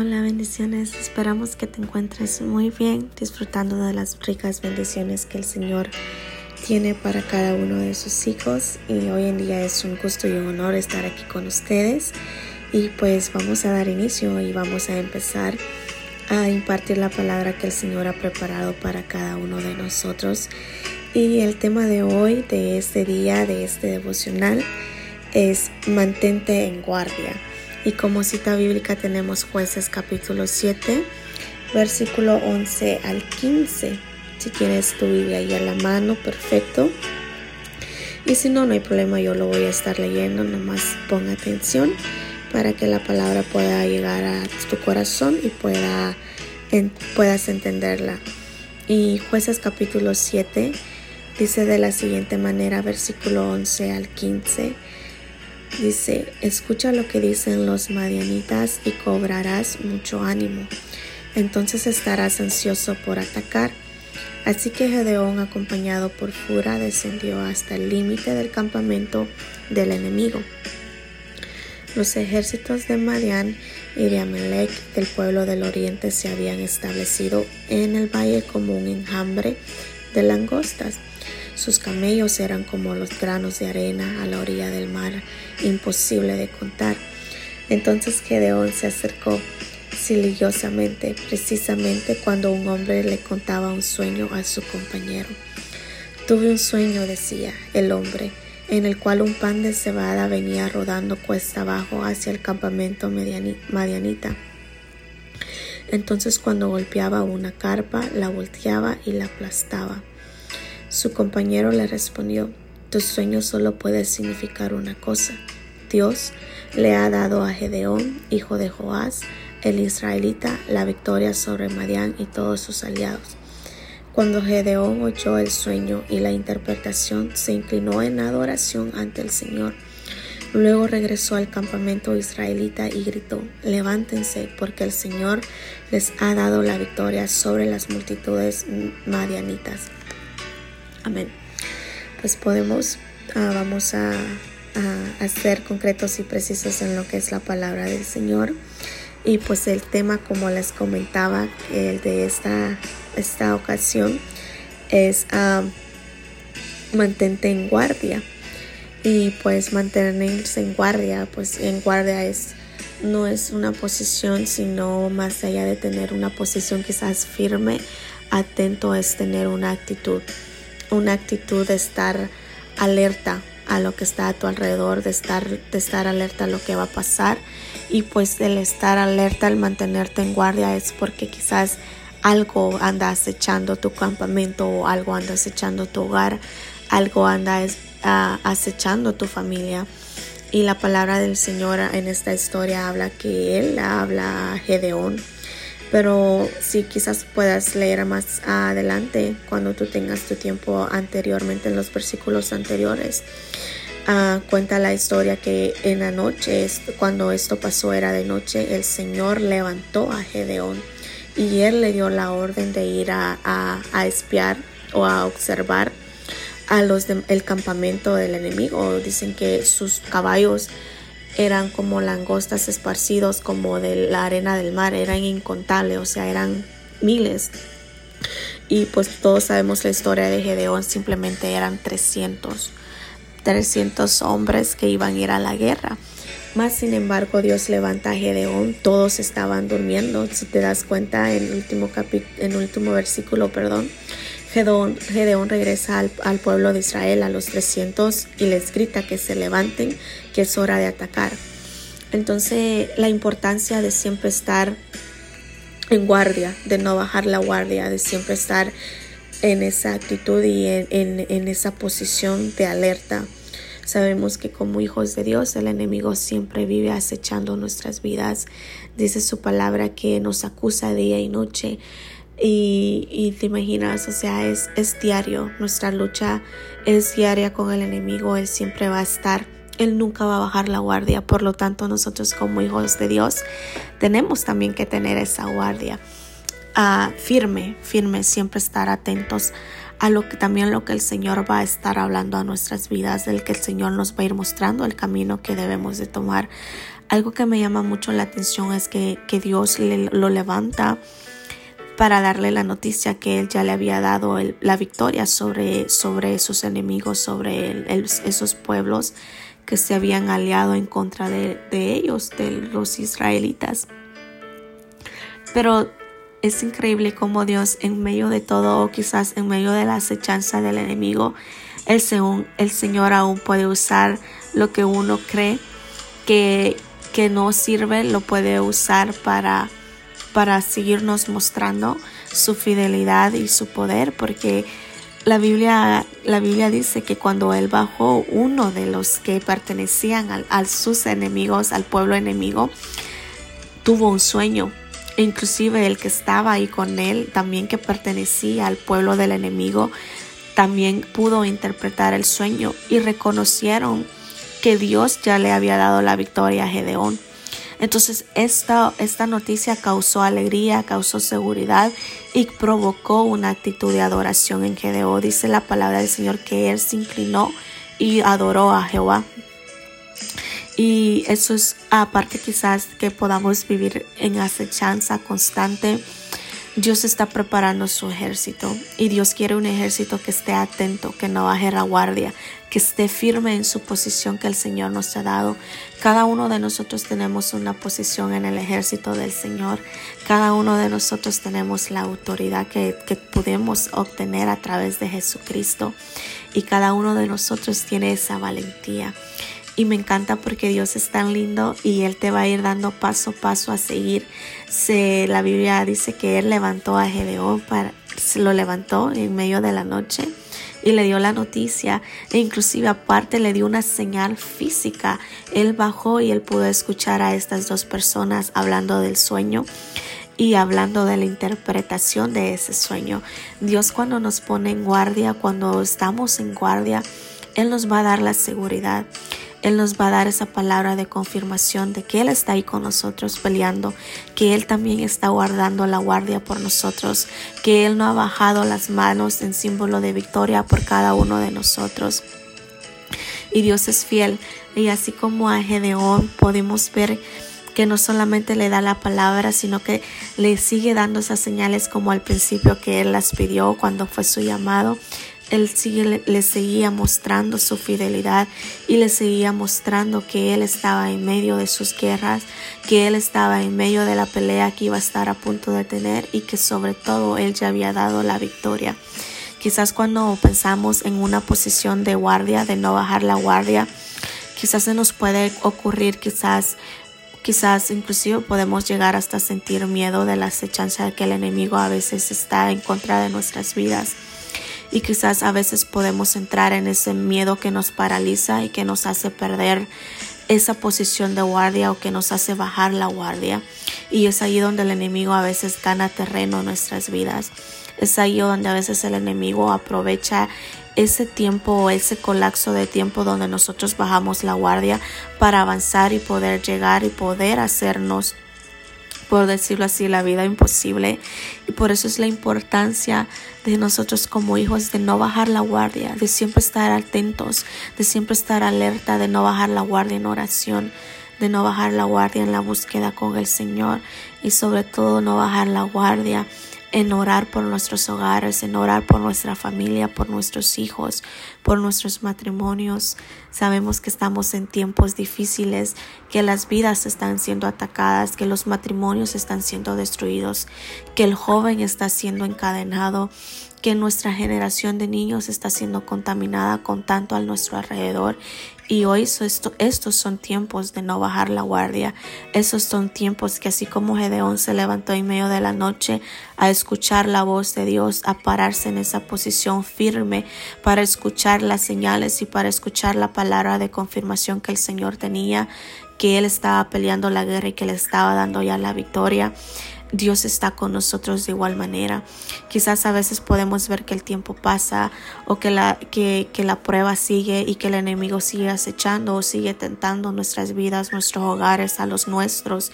Hola, bendiciones. Esperamos que te encuentres muy bien, disfrutando de las ricas bendiciones que el Señor tiene para cada uno de sus hijos. Y hoy en día es un gusto y un honor estar aquí con ustedes. Y pues vamos a dar inicio y vamos a empezar a impartir la palabra que el Señor ha preparado para cada uno de nosotros. Y el tema de hoy, de este día, de este devocional, es mantente en guardia. Y como cita bíblica tenemos jueces capítulo 7, versículo 11 al 15. Si tienes tu Biblia ahí a la mano, perfecto. Y si no, no hay problema, yo lo voy a estar leyendo, nomás ponga atención para que la palabra pueda llegar a tu corazón y pueda, puedas entenderla. Y jueces capítulo 7 dice de la siguiente manera, versículo 11 al 15. Dice, escucha lo que dicen los madianitas y cobrarás mucho ánimo. Entonces estarás ansioso por atacar. Así que Gedeón, acompañado por Fura, descendió hasta el límite del campamento del enemigo. Los ejércitos de Madian y de Amalek del pueblo del oriente se habían establecido en el valle como un enjambre de langostas. Sus camellos eran como los granos de arena a la orilla del mar, imposible de contar. Entonces Gedeón se acercó silenciosamente, precisamente cuando un hombre le contaba un sueño a su compañero. Tuve un sueño, decía el hombre, en el cual un pan de cebada venía rodando cuesta abajo hacia el campamento madianita. Entonces cuando golpeaba una carpa, la volteaba y la aplastaba. Su compañero le respondió, tu sueño solo puede significar una cosa. Dios le ha dado a Gedeón, hijo de Joás, el israelita, la victoria sobre Madián y todos sus aliados. Cuando Gedeón oyó el sueño y la interpretación, se inclinó en adoración ante el Señor. Luego regresó al campamento israelita y gritó, levántense porque el Señor les ha dado la victoria sobre las multitudes madianitas. Amén. Pues podemos, ah, vamos a, a, ser concretos y precisos en lo que es la palabra del Señor. Y pues el tema, como les comentaba, el de esta, esta ocasión es ah, mantente en guardia. Y pues mantenerse en guardia, pues en guardia es no es una posición, sino más allá de tener una posición quizás firme, atento es tener una actitud una actitud de estar alerta a lo que está a tu alrededor, de estar, de estar alerta a lo que va a pasar. Y pues el estar alerta, el mantenerte en guardia es porque quizás algo anda acechando tu campamento o algo anda acechando tu hogar, algo anda uh, acechando tu familia. Y la palabra del Señor en esta historia habla que Él habla a Gedeón pero si quizás puedas leer más adelante cuando tú tengas tu tiempo anteriormente en los versículos anteriores. Ah, cuenta la historia que en la noche, cuando esto pasó era de noche, el Señor levantó a Gedeón y él le dio la orden de ir a, a, espiar o a observar a los del campamento del enemigo. Dicen que sus caballos eran como langostas esparcidos como de la arena del mar, eran incontables, o sea, eran miles. Y pues todos sabemos la historia de Gedeón, simplemente eran 300, 300 hombres que iban a ir a la guerra. Más sin embargo, Dios levanta a Gedeón, todos estaban durmiendo, si te das cuenta en el último, en el último versículo, perdón. Gedeón, regresa al, pueblo de Israel a los 300 y les grita que se levanten, que es hora de atacar. Entonces la importancia de siempre estar en guardia, de no bajar la guardia, de siempre estar en esa actitud y en esa posición de alerta. Sabemos que como hijos de Dios el enemigo siempre vive acechando nuestras vidas. Dice su palabra que nos acusa día y noche y, te imaginas, o sea, es, es diario, nuestra lucha es diaria con el enemigo, Él siempre va a estar, Él nunca va a bajar la guardia, por lo tanto nosotros como hijos de Dios tenemos también que tener esa guardia uh, firme, firme, siempre estar atentos a lo que también lo que el Señor va a estar hablando a nuestras vidas, del que el Señor nos va a ir mostrando el camino que debemos de tomar. Algo que me llama mucho la atención es que, Dios lo levanta para darle la noticia que él ya le había dado la victoria sobre, sobre sus enemigos, sobre esos pueblos que se habían aliado en contra de, ellos, de los israelitas. Pero es increíble cómo Dios en medio de todo, o quizás en medio de la acechanza del enemigo, el, el Señor aún puede usar lo que uno cree que, que no sirve, lo puede usar para, para seguirnos mostrando su fidelidad y su poder, porque la Biblia, la Biblia dice que cuando él bajó, uno de los que pertenecían a sus enemigos, al pueblo enemigo, tuvo un sueño inclusive el que estaba ahí con él, también que pertenecía al pueblo del enemigo, también pudo interpretar el sueño y reconocieron que Dios ya le había dado la victoria a Gedeón. Entonces esta, esta noticia causó alegría, causó seguridad y provocó una actitud de adoración en Gedeón. Dice la palabra del Señor que él se inclinó y adoró a Jehová. Y eso es aparte quizás que podamos vivir en acechanza constante. Dios está preparando su ejército y Dios quiere un ejército que esté atento, que no baje la guardia, que esté firme en su posición que el Señor nos ha dado. Cada uno de nosotros tenemos una posición en el ejército del Señor. Cada uno de nosotros tenemos la autoridad que, que podemos obtener a través de Jesucristo y cada uno de nosotros tiene esa valentía y me encanta porque Dios es tan lindo y Él te va a ir dando paso a paso a seguir. Se, la Biblia dice que Él levantó a Gedeón, para, se lo levantó en medio de la noche y le dio la noticia e inclusive aparte le dio una señal física. Él bajó y él pudo escuchar a estas dos personas hablando del sueño y hablando de la interpretación de ese sueño. Dios cuando nos pone en guardia, cuando estamos en guardia, Él nos va a dar la seguridad. Él nos va a dar esa palabra de confirmación de que Él está ahí con nosotros peleando, que Él también está guardando la guardia por nosotros, que Él no ha bajado las manos en símbolo de victoria por cada uno de nosotros. Y Dios es fiel. Y así como a Gedeón podemos ver que no solamente le da la palabra, sino que le sigue dando esas señales como al principio que Él las pidió cuando fue su llamado él sigue, le, seguía mostrando su fidelidad y le seguía mostrando que él estaba en medio de sus guerras, que él estaba en medio de la pelea que iba a estar a punto de tener y que sobre todo él ya había dado la victoria. Quizás cuando pensamos en una posición de guardia, de no bajar la guardia, quizás se nos puede ocurrir, quizás Quizás inclusive podemos llegar hasta sentir miedo de la acechanza que el enemigo a veces está en contra de nuestras vidas y quizás a veces podemos entrar en ese miedo que nos paraliza y que nos hace perder esa posición de guardia o que nos hace bajar la guardia. Y es ahí donde el enemigo a veces gana terreno en nuestras vidas. Es ahí donde a veces el enemigo aprovecha ese tiempo o ese colapso de tiempo donde nosotros bajamos la guardia para avanzar y poder llegar y poder hacernos por decirlo así, la vida imposible. Y por eso es la importancia de nosotros como hijos de no bajar la guardia, de siempre estar atentos, de siempre estar alerta, de no bajar la guardia en oración, de no bajar la guardia en la búsqueda con el Señor y sobre todo no bajar la guardia en orar por nuestros hogares, en orar por nuestra familia, por nuestros hijos, por nuestros matrimonios. Sabemos que estamos en tiempos difíciles, que las vidas están siendo atacadas, que los matrimonios están siendo destruidos, que el joven está siendo encadenado, que nuestra generación de niños está siendo contaminada con tanto a nuestro alrededor y hoy esto, estos son tiempos de no bajar la guardia. Esos son tiempos que así como Gedeón se levantó en medio de la noche a escuchar la voz de Dios, a pararse en esa posición firme para escuchar las señales y para escuchar la palabra de confirmación que el Señor tenía, que Él estaba peleando la guerra y que le estaba dando ya la victoria. Dios está con nosotros de igual manera. Quizás a veces podemos ver que el tiempo pasa o que la, que, la prueba sigue y que el enemigo sigue acechando o sigue tentando nuestras vidas, nuestros hogares, a los nuestros.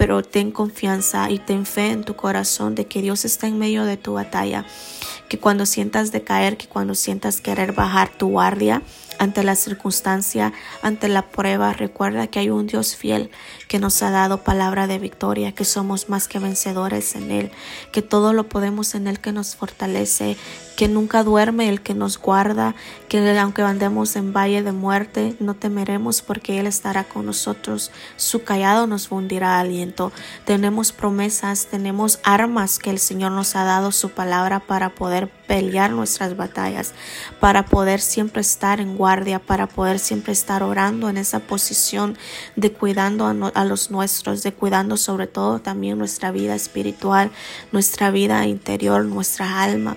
Pero ten confianza y ten fe en tu corazón de que Dios está en medio de tu batalla. Que cuando sientas decaer, que cuando sientas querer bajar tu guardia, ante la circunstancia, ante la prueba, recuerda que hay un Dios fiel que nos ha dado palabra de victoria, que somos más que vencedores en Él, que todo lo podemos en Él que nos fortalece, que nunca duerme el que nos guarda, que aunque andemos en valle de muerte, no temeremos porque Él estará con nosotros. Su callado nos fundirá aliento. Tenemos promesas, tenemos armas que el Señor nos ha dado su palabra para poder pelear nuestras batallas, para poder siempre estar en guardia, para poder siempre estar orando en esa posición de cuidando a, los nuestros, de cuidando sobre todo también nuestra vida espiritual, nuestra vida interior, nuestra alma.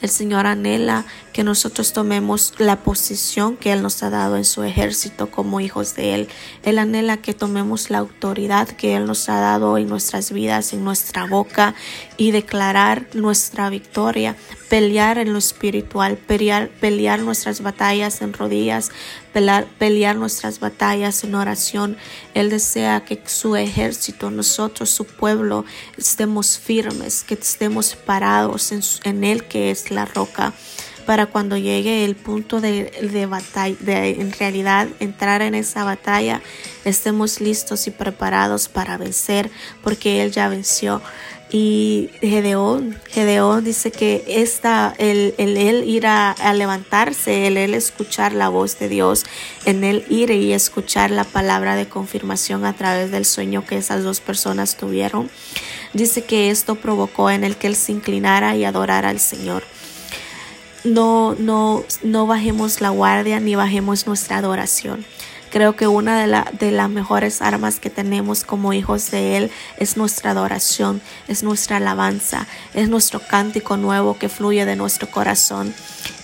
El Señor anhela que nosotros tomemos la posición que Él nos ha dado en su ejército como hijos de Él. Él anhela que tomemos la autoridad que Él nos ha dado en nuestras vidas, en nuestra boca y declarar nuestra victoria, pelear en lo espiritual, pelear, nuestras batallas en rodillas, pelear, nuestras batallas en oración. Él desea que su ejército, nosotros, su pueblo, estemos firmes, que estemos parados en Él que es la roca para cuando llegue el punto de, batalla, de en realidad entrar en esa batalla, estemos listos y preparados para vencer, porque Él ya venció. Y Gedeón, Gedeón dice que esta, el, el él ir a, levantarse, el él escuchar la voz de Dios, en él ir y escuchar la palabra de confirmación a través del sueño que esas dos personas tuvieron, dice que esto provocó en el que él se inclinara y adorara al Señor no, no, no bajemos la guardia ni bajemos nuestra adoración. Creo que una de, la, de las mejores armas que tenemos como hijos de Él es nuestra adoración, es nuestra alabanza, es nuestro cántico nuevo que fluye de nuestro corazón.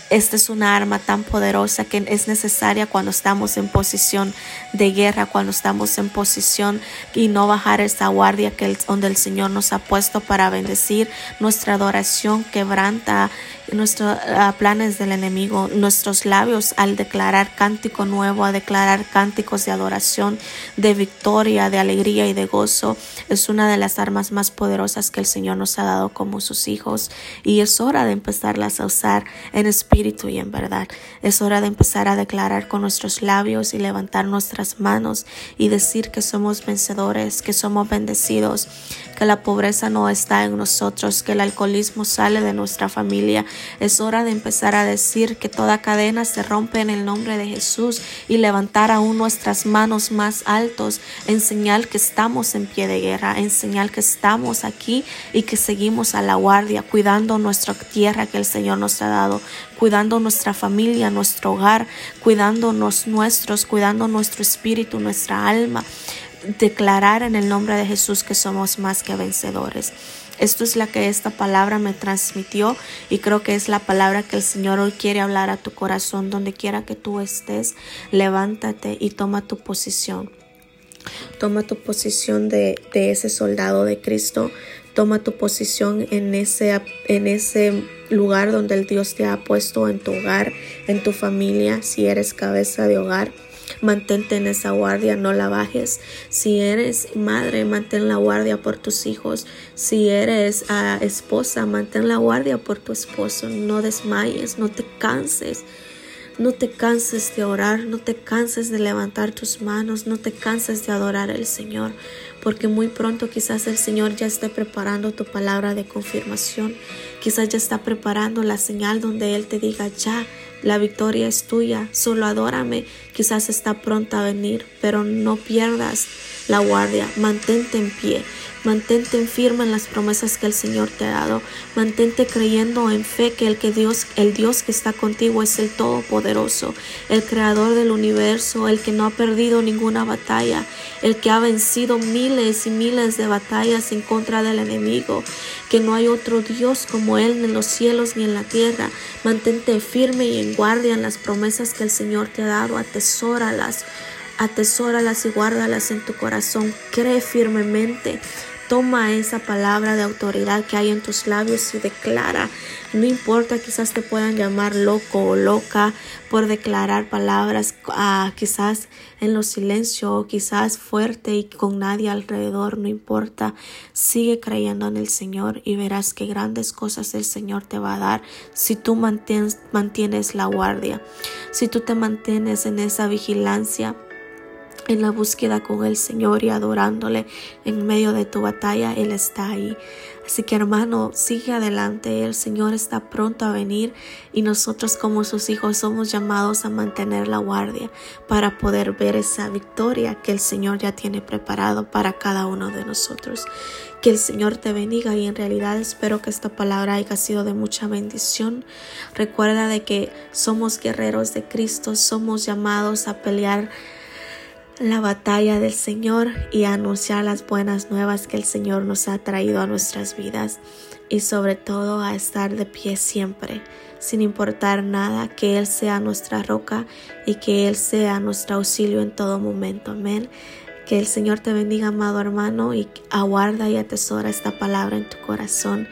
Esta es una arma tan poderosa que es necesaria cuando estamos en posición de guerra, cuando estamos en posición y no bajar esa guardia que donde el Señor nos ha puesto para bendecir. Nuestra adoración quebranta nuestros planes del enemigo, nuestros labios al declarar cántico nuevo, a declarar cánticos de adoración, de victoria, de alegría y de gozo, es una de las armas más poderosas que el Señor nos ha dado como sus hijos y es hora de empezarlas a usar en espíritu y en verdad. Es hora de empezar a declarar con nuestros labios y levantar nuestras manos y decir que somos vencedores, que somos bendecidos, que la pobreza no está en nosotros, que el alcoholismo sale de nuestra familia. Es hora de empezar a decir que toda cadena se rompe en el nombre de Jesús y levantar aún nuestras manos más altos en señal que estamos en pie de guerra, en señal que estamos aquí y que seguimos a la guardia, cuidando nuestra tierra que el Señor nos ha dado, cuidando nuestra familia, nuestro hogar, cuidándonos nuestros, cuidando nuestro espíritu, nuestra alma. Declarar en el nombre de Jesús que somos más que vencedores. Esto es la que esta palabra me transmitió y creo que es la palabra que el Señor hoy quiere hablar a tu corazón, donde quiera que tú estés, levántate y toma tu posición. Toma tu posición de, de ese soldado de Cristo, Toma tu posición en ese, en ese lugar donde el Dios te ha puesto en tu hogar, en tu familia, si eres cabeza de hogar. Mantente en esa guardia, no la bajes. Si eres madre, mantén la guardia por tus hijos. Si eres ah, esposa, mantén la guardia por tu esposo. No desmayes, no te canses. No te canses de orar, no te canses de levantar tus manos, no te canses de adorar al Señor, porque muy pronto quizás el Señor ya esté preparando tu palabra de confirmación, quizás ya está preparando la señal donde Él te diga ya, la victoria es tuya, solo adórame, quizás está pronta a venir, pero no pierdas la guardia, mantente en pie, Mantente firme en las promesas que el Señor te ha dado. Mantente creyendo en fe que el que Dios, el Dios que está contigo es el todopoderoso, el creador del universo, el que no ha perdido ninguna batalla, el que ha vencido miles y miles de batallas en contra del enemigo, que no hay otro Dios como él en los cielos ni en la tierra. Mantente firme y en guardia en las promesas que el Señor te ha dado, atesóralas atesóralas y guárdalas en tu corazón. Cree firmemente, Toma esa palabra de autoridad que hay en tus labios y declara. No importa, quizás te puedan llamar loco o loca por declarar palabras, ah, quizás en los silencio o quizás fuerte y con nadie alrededor, no importa. Sigue creyendo en el Señor y verás que grandes cosas el Señor te va a dar si tú mantienes, mantienes la guardia, si tú te mantienes en esa vigilancia en la búsqueda con el Señor y adorándole en medio de tu batalla, Él está ahí. Así que hermano, sigue adelante, el Señor está pronto a venir y nosotros como sus hijos somos llamados a mantener la guardia para poder ver esa victoria que el Señor ya tiene preparado para cada uno de nosotros. Que el Señor te bendiga y en realidad espero que esta palabra haya sido de mucha bendición. Recuerda de que somos guerreros de Cristo, somos llamados a pelear la batalla del Señor y anunciar las buenas nuevas que el Señor nos ha traído a nuestras vidas y sobre todo a estar de pie siempre, sin importar nada, que Él sea nuestra roca y que Él sea nuestro auxilio en todo momento. Amén. Que el Señor te bendiga, amado hermano, y aguarda y atesora esta palabra en tu corazón.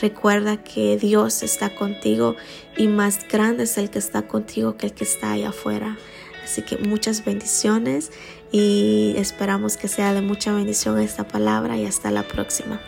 Recuerda que Dios está contigo y más grande es el que está contigo que el que está allá afuera. Así que muchas bendiciones y esperamos que sea de mucha bendición esta palabra y hasta la próxima.